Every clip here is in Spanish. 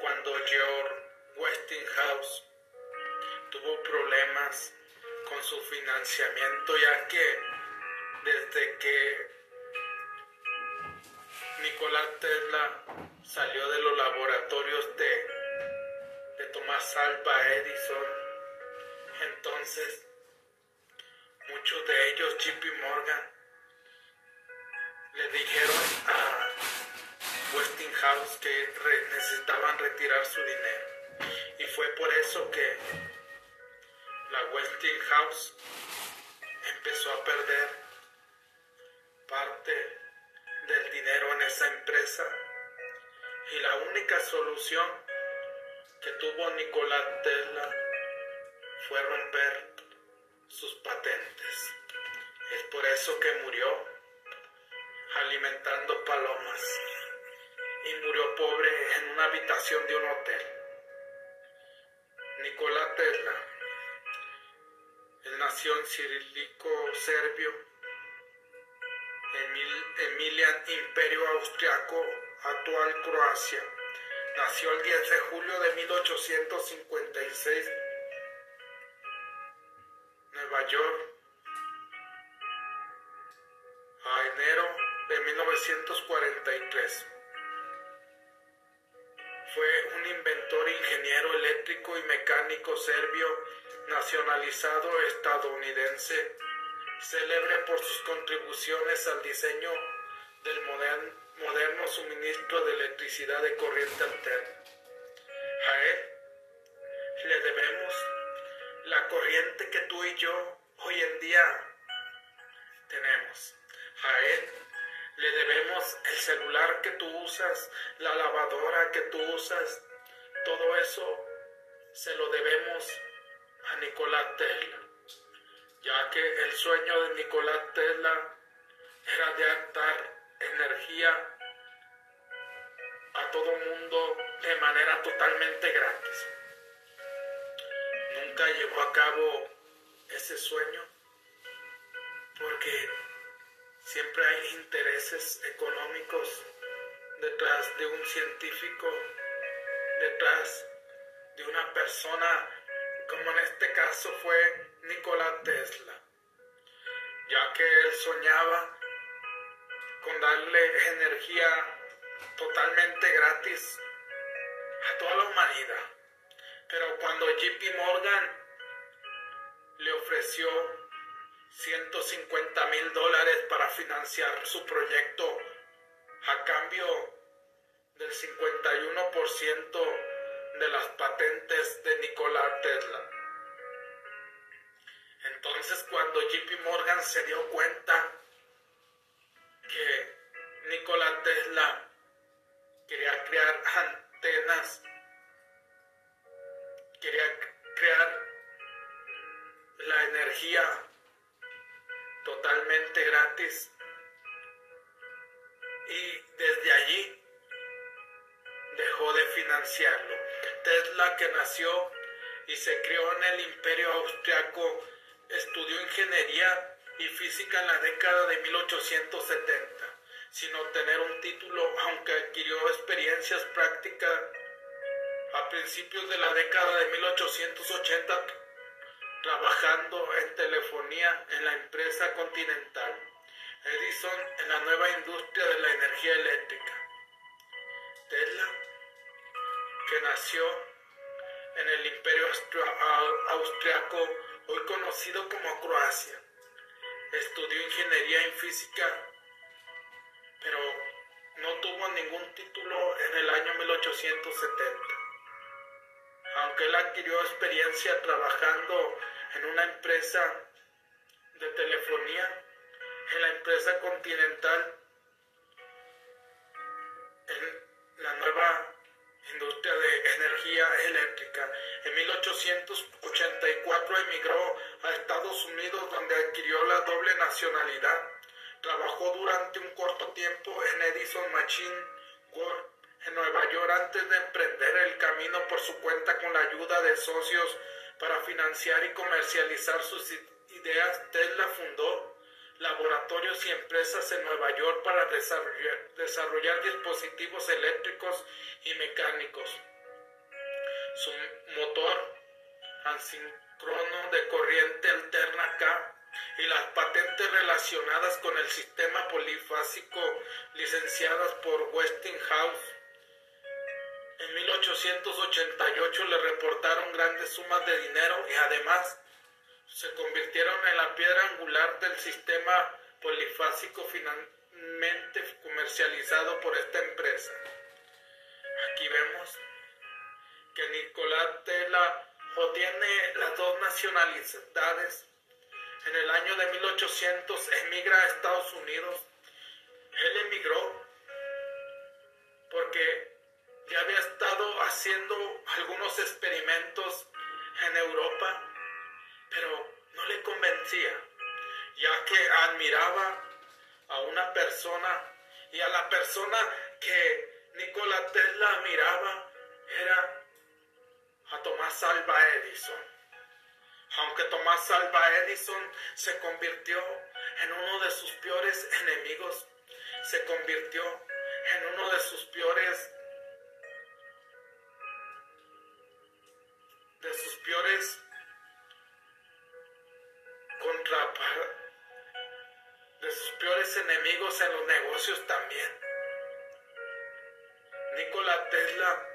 cuando George Westinghouse tuvo problemas con su financiamiento ya que desde que Nikola Tesla salió de los laboratorios de, de Tomás Alba Edison, entonces muchos de ellos, JP Morgan, le dijeron a Westinghouse que necesitaban retirar su dinero. Y fue por eso que la Westinghouse empezó a perder parte del dinero en esa empresa. Y la única solución que tuvo Nikola Tesla fue romper sus patentes. Es por eso que murió alimentando palomas y murió pobre en una habitación de un hotel. Nikola Tesla, él nació en Cirílico Serbio, Emilian Imperio Austriaco, actual Croacia. Nació el 10 de julio de 1856, Nueva York, a enero de 1943. Fue un inventor, ingeniero eléctrico y mecánico serbio nacionalizado estadounidense, célebre por sus contribuciones al diseño del moderno suministro de electricidad de corriente alterna. A él le debemos la corriente que tú y yo hoy en día tenemos. A él le debemos el celular que tú usas, la lavadora que tú usas, todo eso se lo debemos a Nicolás Tesla, ya que el sueño de Nicolás Tesla era de dar energía a todo mundo de manera totalmente gratis. Nunca llevó a cabo ese sueño porque Siempre hay intereses económicos detrás de un científico, detrás de una persona, como en este caso fue Nikola Tesla, ya que él soñaba con darle energía totalmente gratis a toda la humanidad. Pero cuando JP Morgan le ofreció 150 mil dólares para financiar su proyecto a cambio del 51% de las patentes de Nikola Tesla. Entonces cuando JP Morgan se dio cuenta que Nikola Tesla quería crear antenas, quería crear la energía totalmente gratis. Y desde allí dejó de financiarlo. Tesla que nació y se crió en el imperio austriaco, estudió ingeniería y física en la década de 1870, sin obtener un título, aunque adquirió experiencias prácticas a principios de la década de 1880 trabajando en telefonía en la empresa Continental, Edison en la nueva industria de la energía eléctrica. Tesla, que nació en el imperio austriaco, hoy conocido como Croacia. Estudió ingeniería en física, pero no tuvo ningún título en el año 1870. Aunque él adquirió experiencia trabajando en una empresa de telefonía, en la empresa continental, en la nueva industria de energía eléctrica. En 1884 emigró a Estados Unidos donde adquirió la doble nacionalidad. Trabajó durante un corto tiempo en Edison Machine World en Nueva York antes de emprender el camino por su cuenta con la ayuda de socios para financiar y comercializar sus ideas, Tesla fundó laboratorios y empresas en Nueva York para desarrollar, dispositivos eléctricos y mecánicos. Su motor asíncrono de corriente alterna K y las patentes relacionadas con el sistema polifásico licenciadas por Westinghouse. En 1888 le reportaron grandes sumas de dinero y además se convirtieron en la piedra angular del sistema polifásico finalmente comercializado por esta empresa. Aquí vemos que Nicolás Tesla tiene las dos nacionalidades. En el año de 1800 emigra a Estados Unidos. Él emigró porque ya había estado haciendo algunos experimentos en Europa pero no le convencía, ya que admiraba a una persona y a la persona que Nikola Tesla admiraba era a Tomás Alba Edison. Aunque Tomás Alba Edison se convirtió en uno de sus peores enemigos, se convirtió en uno de sus peores de sus peores contra de sus peores enemigos en los negocios también. Nikola Tesla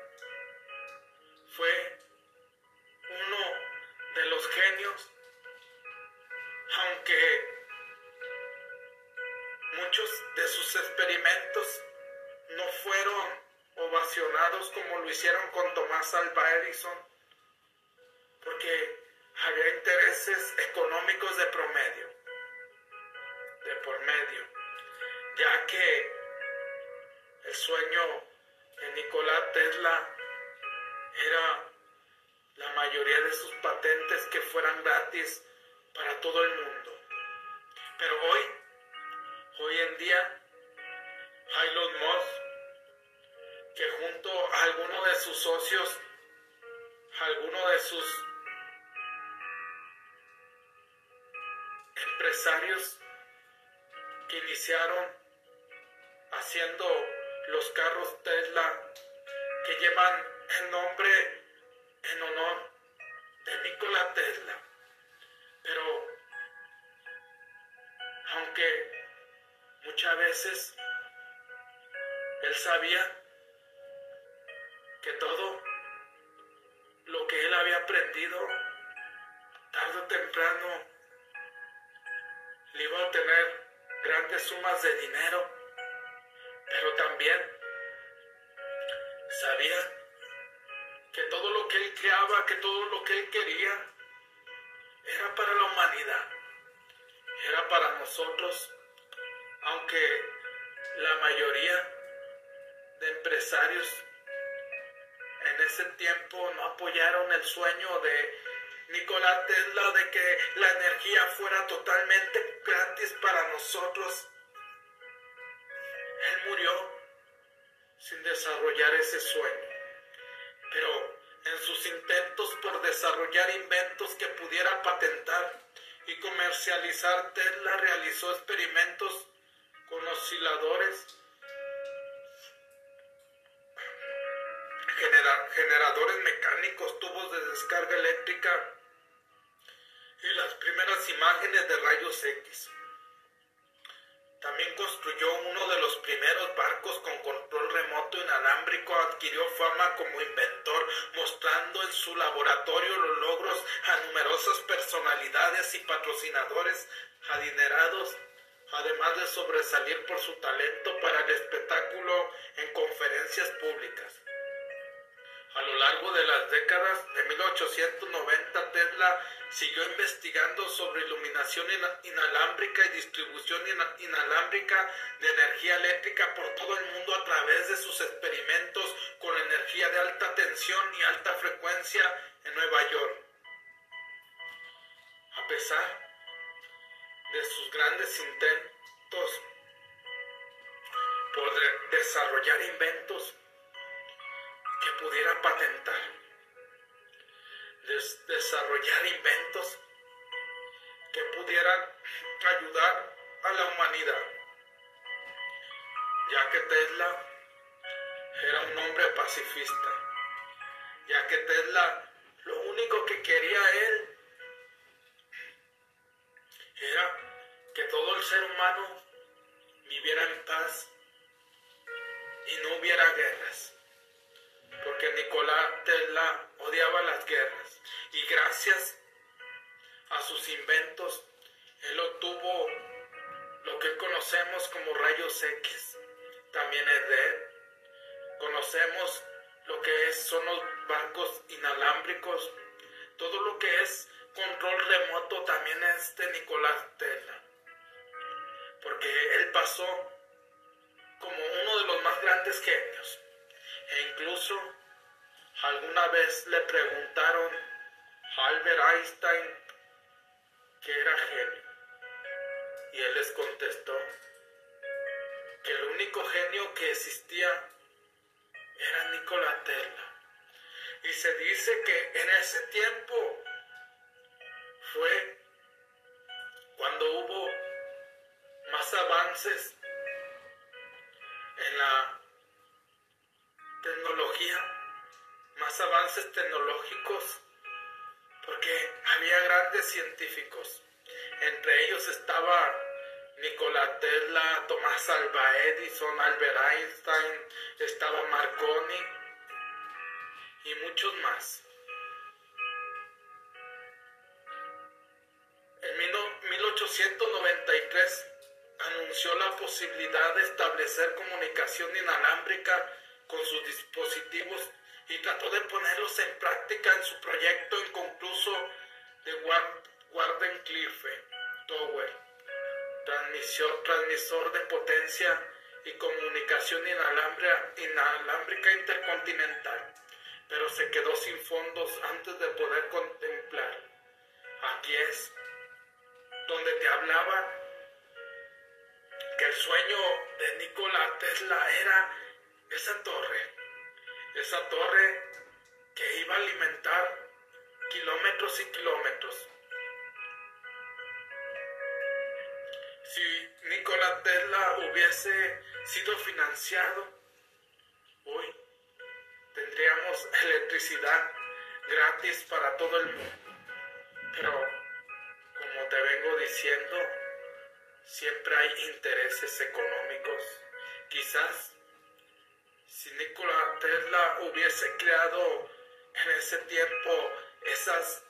fue uno de los genios, aunque muchos de sus experimentos no fueron ovacionados como lo hicieron con Tomás Alva Edison, porque había intereses económicos de promedio, de por medio, ya que el sueño de Nikola Tesla era la mayoría de sus patentes que fueran gratis para todo el mundo. Pero hoy, hoy en día, Elon Musk, que junto a alguno de sus socios, alguno de sus empresarios que iniciaron haciendo los carros Tesla que llevan el nombre en honor de Nikola Tesla. Pero aunque muchas veces él sabía que todo lo que él había aprendido tarde o temprano le iba a obtener grandes sumas de dinero, pero también sabía que todo lo que él creaba, que todo lo que él quería, era para la humanidad, era para nosotros, aunque la mayoría de empresarios en ese tiempo no apoyaron el sueño de Nicolás Tesla de que la energía fuera totalmente gratis para nosotros. Él murió sin desarrollar ese sueño. Pero en sus intentos por desarrollar inventos que pudiera patentar y comercializar, Tesla realizó experimentos con osciladores, generadores mecánicos, tubos de descarga eléctrica, y las primeras imágenes de rayos X. También construyó uno de los primeros barcos con control remoto inalámbrico, adquirió fama como inventor, mostrando en su laboratorio los logros a numerosas personalidades y patrocinadores adinerados, además de sobresalir por su talento para el espectáculo en conferencias públicas. A lo largo de las décadas de 1890, Tesla siguió investigando sobre iluminación inalámbrica y distribución inalámbrica de energía eléctrica por todo el mundo a través de sus experimentos con energía de alta tensión y alta frecuencia en Nueva York. A pesar de sus grandes intentos por desarrollar inventos que pudiera patentar, desarrollar inventos que pudieran ayudar a la humanidad, ya que Tesla era un hombre pacifista, ya que Tesla lo único que quería él era que todo el ser humano viviera en paz y no hubiera guerras. Porque Nicolás Tesla odiaba las guerras y gracias a sus inventos él obtuvo lo que conocemos como rayos X. También es de. Conocemos lo que es, son los barcos inalámbricos. Todo lo que es control remoto también es de Nicolás Tesla. Porque él pasó como uno de los más grandes genios. E incluso alguna vez le preguntaron a Albert Einstein que era genio. Y él les contestó que el único genio que existía era Nikola Tesla. Y se dice que en ese tiempo fue cuando hubo más avances en la tecnología, más avances tecnológicos, porque había grandes científicos. Entre ellos estaba Nikola Tesla, Tomás Alva Edison, Albert Einstein, estaba Marconi y muchos más. En 1893 anunció la posibilidad de establecer comunicación inalámbrica con sus dispositivos y trató de ponerlos en práctica en su proyecto inconcluso de Wardenclyffe Tower, transmisor de potencia y comunicación inalámbrica intercontinental, pero se quedó sin fondos antes de poder contemplar. Aquí es donde te hablaba que el sueño de Nikola Tesla era esa torre, esa torre que iba a alimentar kilómetros y kilómetros. Si Nikola Tesla hubiese sido financiado, hoy tendríamos electricidad gratis para todo el mundo. Pero como te vengo diciendo, siempre hay intereses económicos. Quizás si Nikola Tesla hubiese creado en ese tiempo esas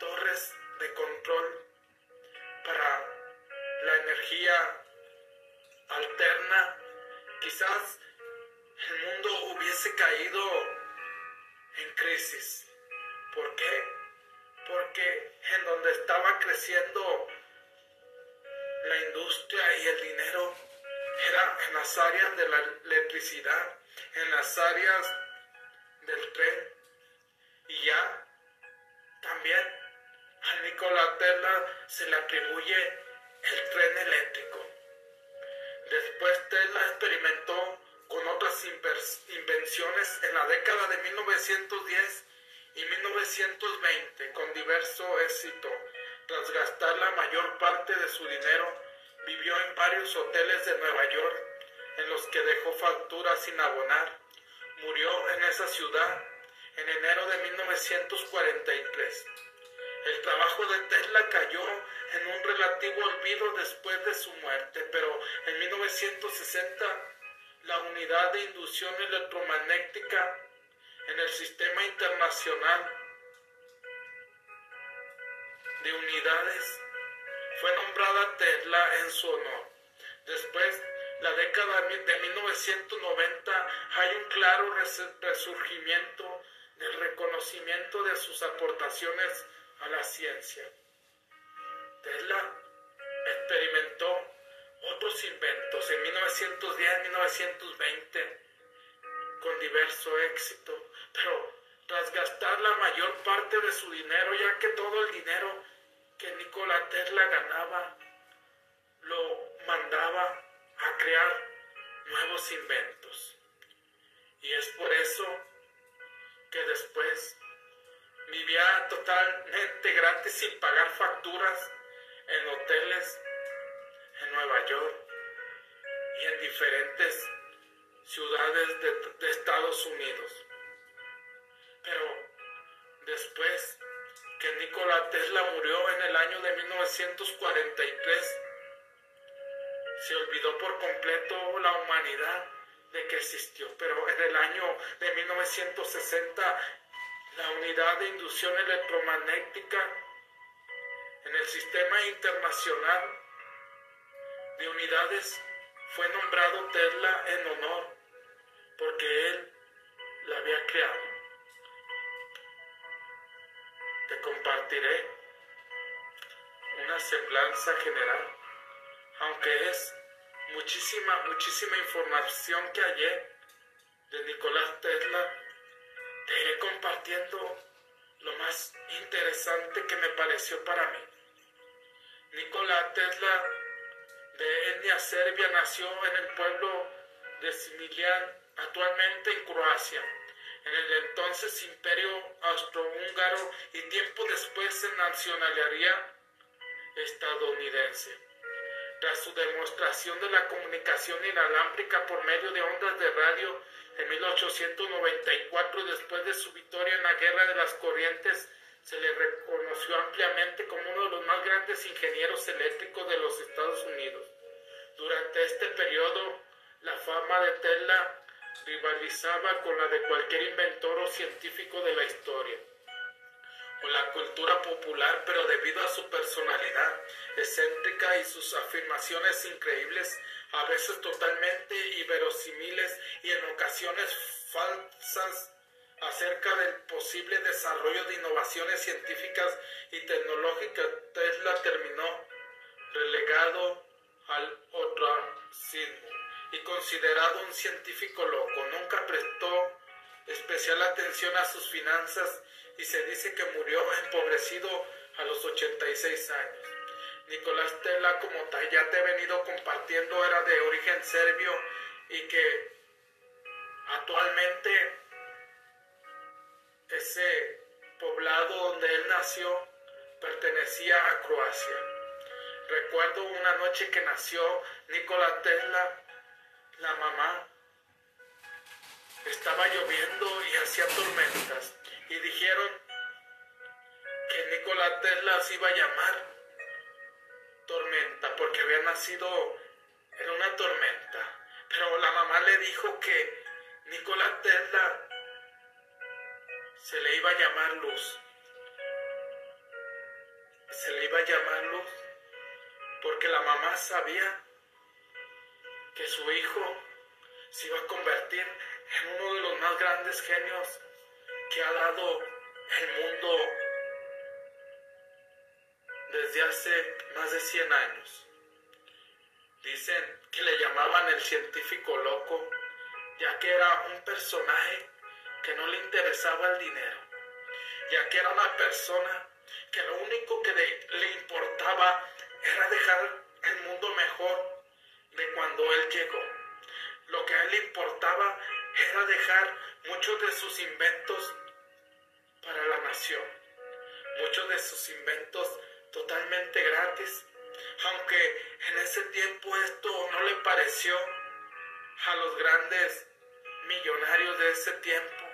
torres de control para la energía alterna, quizás el mundo hubiese caído en crisis. ¿Por qué? porque en donde estaba creciendo la industria y el dinero era en las áreas de la electricidad, en las áreas del tren y ya también a Nikola Tesla se le atribuye el tren eléctrico. Después Tesla experimentó con otras invenciones en la década de 1910 y 1920, con diverso éxito, tras gastar la mayor parte de su dinero, vivió en varios hoteles de Nueva York, los que dejó facturas sin abonar. Murió en esa ciudad en enero de 1943. El trabajo de Tesla cayó en un relativo olvido después de su muerte, pero en 1960 la unidad de inducción electromagnética en el sistema internacional de unidades fue nombrada Tesla en su honor. Después, la década de 1990, hay un claro resurgimiento del reconocimiento de sus aportaciones a la ciencia. Tesla experimentó otros inventos en 1910-1920 con diverso éxito, pero tras gastar la mayor parte de su dinero, ya que todo el dinero que Nikola Tesla ganaba lo mandaba a crear nuevos inventos. Y es por eso que después vivía totalmente gratis sin pagar facturas en hoteles en Nueva York y en diferentes ciudades de, Estados Unidos. Pero después que Nikola Tesla murió en el año de 1943, se olvidó por completo la humanidad de que existió. Pero en el año de 1960, la unidad de inducción electromagnética en el sistema internacional de unidades fue nombrado Tesla en honor porque él la había creado. Te compartiré una semblanza general, aunque es muchísima, muchísima información que hallé de Nicolás Tesla, te iré compartiendo lo más interesante que me pareció para mí. Nicolás Tesla de etnia serbia nació en el pueblo de Smiljan, actualmente en Croacia, en el entonces imperio austrohúngaro y tiempo después se nacionalizaría estadounidense. Tras su demostración de la comunicación inalámbrica por medio de ondas de radio en 1894, después de su victoria en la Guerra de las Corrientes, se le reconoció ampliamente como uno de los más grandes ingenieros eléctricos de los Estados Unidos. Durante este periodo, la fama de Tesla rivalizaba con la de cualquier inventor o científico de la historia o la cultura popular, pero debido a su personalidad excéntrica y sus afirmaciones increíbles, a veces totalmente inverosímiles y en ocasiones falsas acerca del posible desarrollo de innovaciones científicas y tecnológicas, Tesla terminó relegado al ostracismo y considerado un científico loco. Nunca prestó especial atención a sus finanzas y se dice que murió empobrecido a los 86 años. Nicolás Tesla, como ya te he venido compartiendo, era de origen serbio y que actualmente ese poblado donde él nació pertenecía a Croacia. Recuerdo una noche que nació Nikola Tesla, la mamá. Estaba lloviendo y hacía tormentas. Y dijeron que Nikola Tesla se iba a llamar tormenta porque había nacido en una tormenta. Pero la mamá le dijo que Nikola Tesla se le iba a llamar luz. Se le iba a llamar luz porque la mamá sabía que su hijo se iba a convertir en uno de los más grandes genios que ha dado el mundo desde hace más de 100 años. Dicen que le llamaban el científico loco, ya que era un personaje que no le interesaba el dinero, ya que era una persona que lo único que le importaba era dejar el mundo mejor de cuando él llegó. Lo que a él le importaba era dejar muchos de sus inventos para la nación, muchos de sus inventos totalmente gratis, aunque en ese tiempo esto no le pareció a los grandes millonarios de ese tiempo,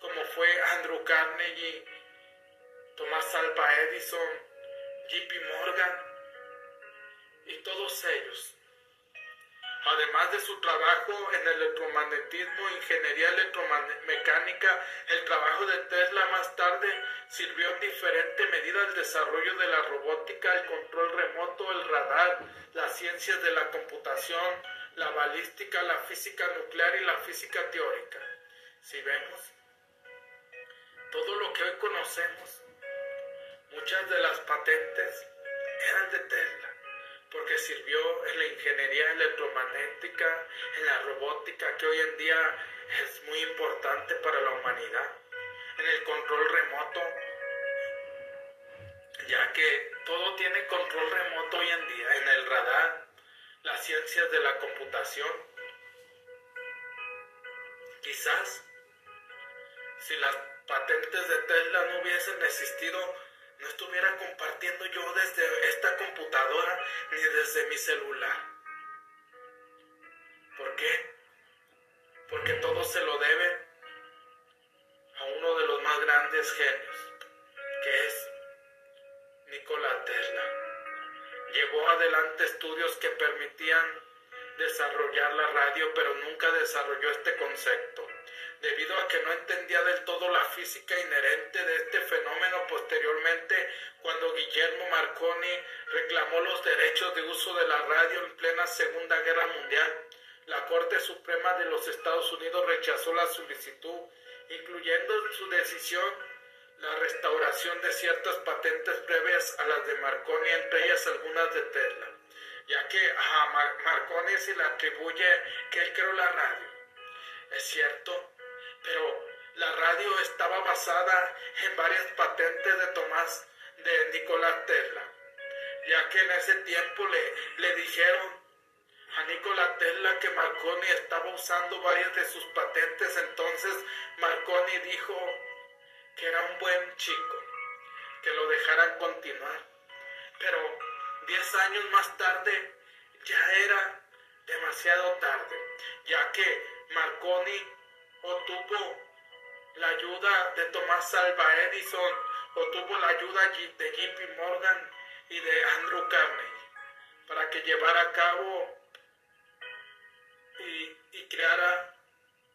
como fue Andrew Carnegie, Thomas Alva Edison, JP Morgan y todos ellos. Además de su trabajo en electromagnetismo, ingeniería electromecánica, el trabajo de Tesla más tarde sirvió en diferente medida al desarrollo de la robótica, el control remoto, el radar, las ciencias de la computación, la balística, la física nuclear y la física teórica. Si vemos, todo lo que hoy conocemos, muchas de las patentes eran de Tesla, porque sirvió en la ingeniería electromagnética, en la robótica, que hoy en día es muy importante para la humanidad, en el control remoto, ya que todo tiene control remoto hoy en día, en el radar, las ciencias de la computación. Quizás si las patentes de Tesla no hubiesen existido, no estuviera compartiendo yo desde esta computadora ni desde mi celular. ¿Por qué? Porque todo se lo debe a uno de los más grandes genios, que es Nikola Tesla. Llevó adelante estudios que permitían desarrollar la radio, pero nunca desarrolló este concepto. Debido a que no entendía del todo la física inherente de este fenómeno, posteriormente, cuando Guillermo Marconi reclamó los derechos de uso de la radio en plena Segunda Guerra Mundial, la Corte Suprema de los Estados Unidos rechazó la solicitud, incluyendo en su decisión la restauración de ciertas patentes previas a las de Marconi, entre ellas algunas de Tesla ya que a Marconi se le atribuye que él creó la radio. Es cierto, pero la radio estaba basada en varias patentes de Tomás de Nikola Tesla, ya que en ese tiempo le, le dijeron a Nikola Tesla que Marconi estaba usando varias de sus patentes, entonces Marconi dijo que era un buen chico, que lo dejaran continuar. Pero Diez años más tarde ya era demasiado tarde, ya que Marconi obtuvo la ayuda de Tomás Alva Edison, obtuvo la ayuda de JP Morgan y de Andrew Carnegie para que llevara a cabo y, y creara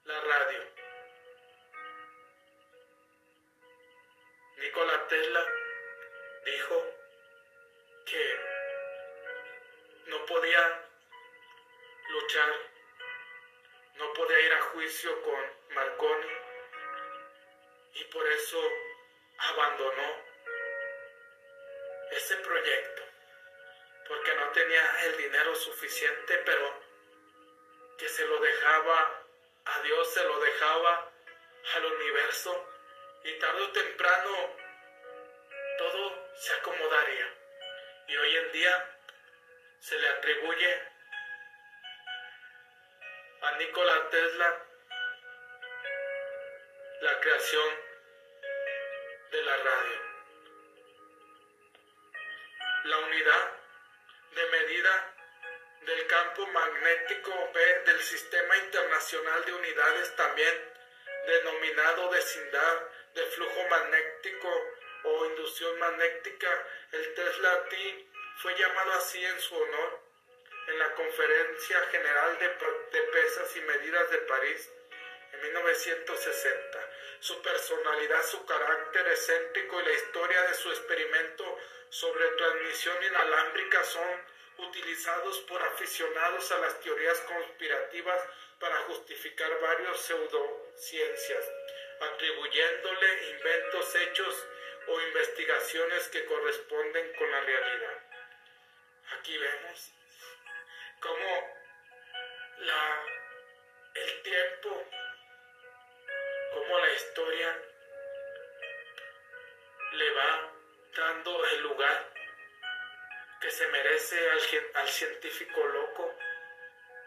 la radio. Nikola Tesla dijo que no podía luchar, no podía ir a juicio con Marconi y por eso abandonó ese proyecto, porque no tenía el dinero suficiente, pero que se lo dejaba a Dios, se lo dejaba al universo y tarde o temprano todo se acomodaría. Y hoy en día se le atribuye Nikola Tesla la creación de la radio. La unidad de medida del campo magnético B del Sistema Internacional de Unidades, también denominado vecindad de flujo magnético o inducción magnética, el Tesla T fue llamado así en su honor en la Conferencia General de, Pesas y Medidas de París en 1960. Su personalidad, su carácter excéntrico y la historia de su experimento sobre transmisión inalámbrica son utilizados por aficionados a las teorías conspirativas para justificar varios pseudociencias, atribuyéndole inventos hechos o investigaciones que corresponden con la realidad. Aquí vemos cómo la, el tiempo, cómo la historia le va dando el lugar que se merece al, al científico loco,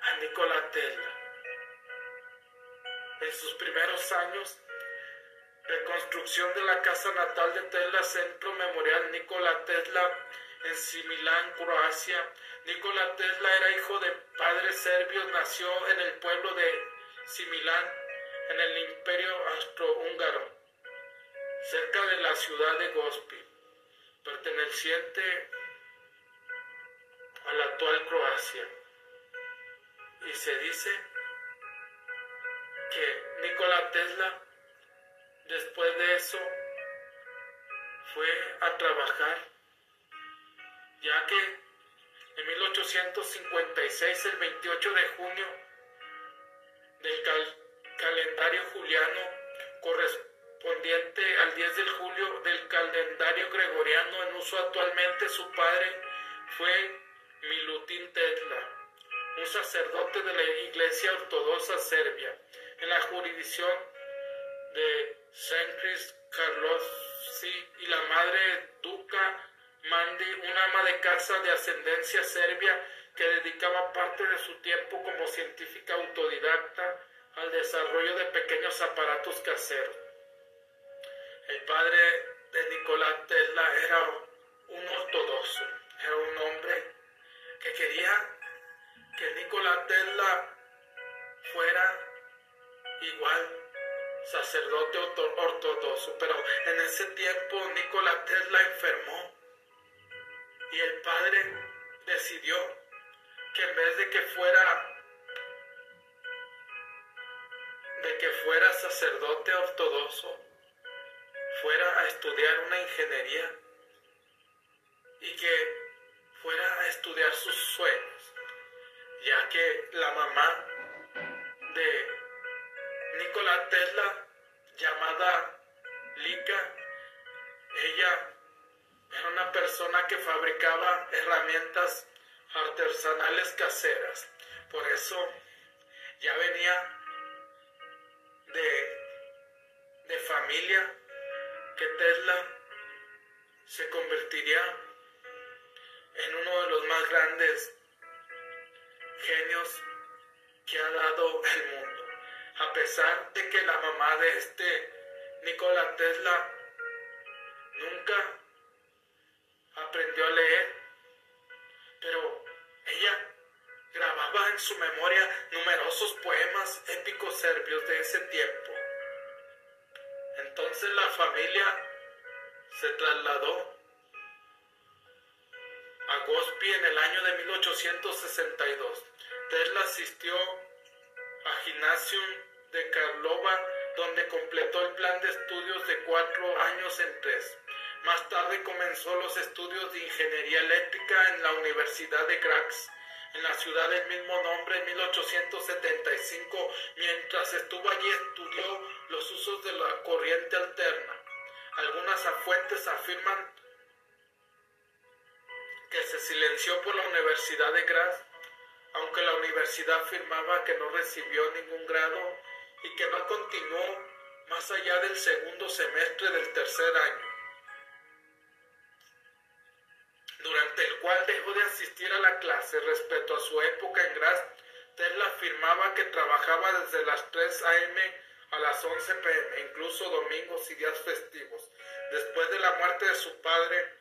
a Nikola Tesla. En sus primeros años, reconstrucción de la casa natal de Tesla, Centro Memorial Nikola Tesla, en Similán, Croacia. Nikola Tesla era hijo de padres serbios, nació en el pueblo de Similán, en el imperio austrohúngaro, cerca de la ciudad de Gospi, perteneciente a la actual Croacia. Y se dice que Nikola Tesla, después de eso, fue a trabajar ya que en 1856, el 28 de junio del calendario juliano, correspondiente al 10 de julio del calendario gregoriano en uso actualmente, su padre fue Milutin Tetla, un sacerdote de la Iglesia Ortodoxa Serbia, en la jurisdicción de San Carlos y la madre Duca Mandy, una ama de casa de ascendencia serbia que dedicaba parte de su tiempo como científica autodidacta al desarrollo de pequeños aparatos caseros. El padre de Nikola Tesla era un ortodoxo, era un hombre que quería que Nikola Tesla fuera igual sacerdote ortodoxo, pero en ese tiempo Nikola Tesla enfermó y el padre decidió que en vez de que fuera de que fuera sacerdote ortodoxo, fuera a estudiar una ingeniería y que fuera a estudiar sus sueños, ya que la mamá de Nikola Tesla, llamada Lika, ella era una persona que fabricaba herramientas artesanales caseras. Por eso ya venía de, de familia que Tesla se convertiría en uno de los más grandes genios que ha dado el mundo. A pesar de que la mamá de este Nikola Tesla nunca su memoria numerosos poemas épicos serbios de ese tiempo. Entonces la familia se trasladó a Gospi en el año de 1862. Tesla asistió a Gymnasium de Karlova, donde completó el plan de estudios de cuatro años en tres. Más tarde comenzó los estudios de ingeniería eléctrica en la Universidad de Graz, en la ciudad del mismo nombre en 1875. Mientras estuvo allí estudió los usos de la corriente alterna. Algunas fuentes afirman que se silenció por la Universidad de Graz, aunque la universidad afirmaba que no recibió ningún grado y que no continuó más allá del segundo semestre del tercer año. Durante el cual dejó de asistir a la clase respecto a su época en Graz. Tesla afirmaba que trabajaba desde las 3 a.m. a las 11 p.m., incluso domingos y días festivos. Después de la muerte de su padre,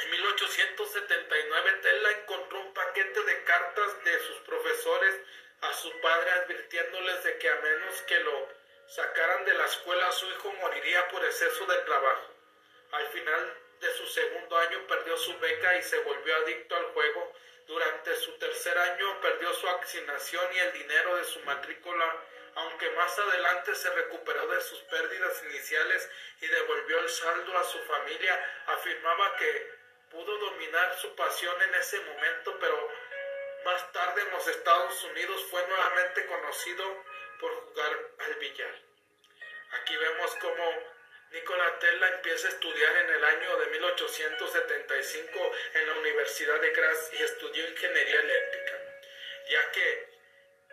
en 1879 Tesla encontró un paquete de cartas de sus profesores a su padre advirtiéndoles de que a menos que lo sacaran de la escuela su hijo moriría por exceso de trabajo. Al final su segundo año perdió su beca y se volvió adicto al juego. Durante su tercer año perdió su asignación y el dinero de su matrícula, aunque más adelante se recuperó de sus pérdidas iniciales y devolvió el saldo a su familia, afirmaba que pudo dominar su pasión en ese momento, pero más tarde en los Estados Unidos fue nuevamente conocido por jugar al billar. Aquí vemos cómo Nikola Tesla empieza a estudiar en el año de 1875 en la Universidad de Graz y estudió ingeniería eléctrica, ya que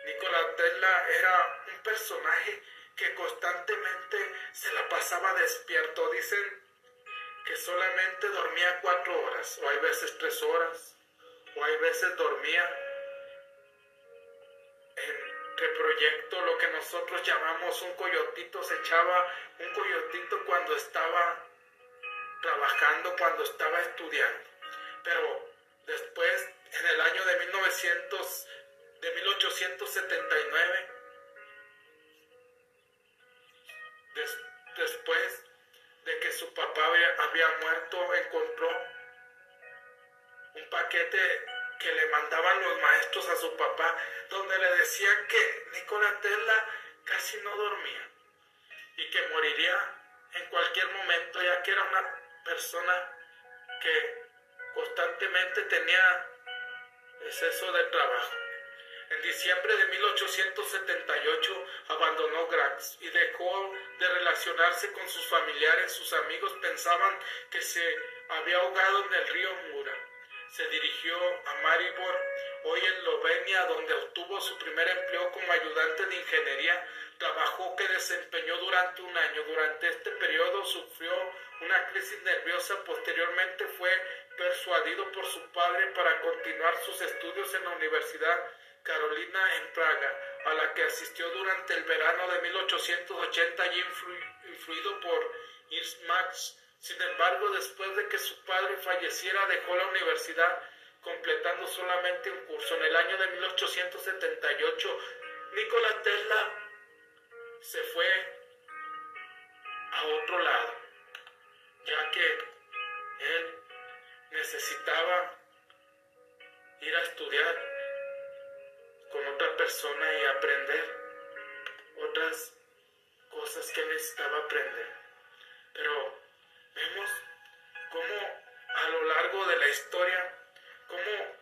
Nikola Tesla era un personaje que constantemente se la pasaba despierto. Dicen que solamente dormía cuatro horas, o hay veces tres horas, o hay veces dormía proyecto, lo que nosotros llamamos un coyotito, se echaba un coyotito cuando estaba trabajando, cuando estaba estudiando. Pero después, en el año de 1900, de 1879, después de que su papá había muerto, encontró un paquete que le mandaban los maestros a su papá, decían que Nikola Tesla casi no dormía y que moriría en cualquier momento, ya que era una persona que constantemente tenía exceso de trabajo. En diciembre de 1878 abandonó Graz y dejó de relacionarse con sus familiares. Sus amigos pensaban que se había ahogado en el río Mura se dirigió a Maribor, hoy en Eslovenia, donde obtuvo su primer empleo como ayudante de ingeniería, trabajo que desempeñó durante un año. Durante este periodo sufrió una crisis nerviosa, posteriormente fue persuadido por su padre para continuar sus estudios en la Universidad Carolina en Praga, a la que asistió durante el verano de 1880 y influido por Max. Sin embargo, después de que su padre falleciera, dejó la universidad completando solamente un curso. En el año de 1878, Nikola Tesla se fue a otro lado, ya que él necesitaba ir a estudiar con otra persona y aprender otras cosas que necesitaba aprender. Pero vemos cómo a lo largo de la historia cómo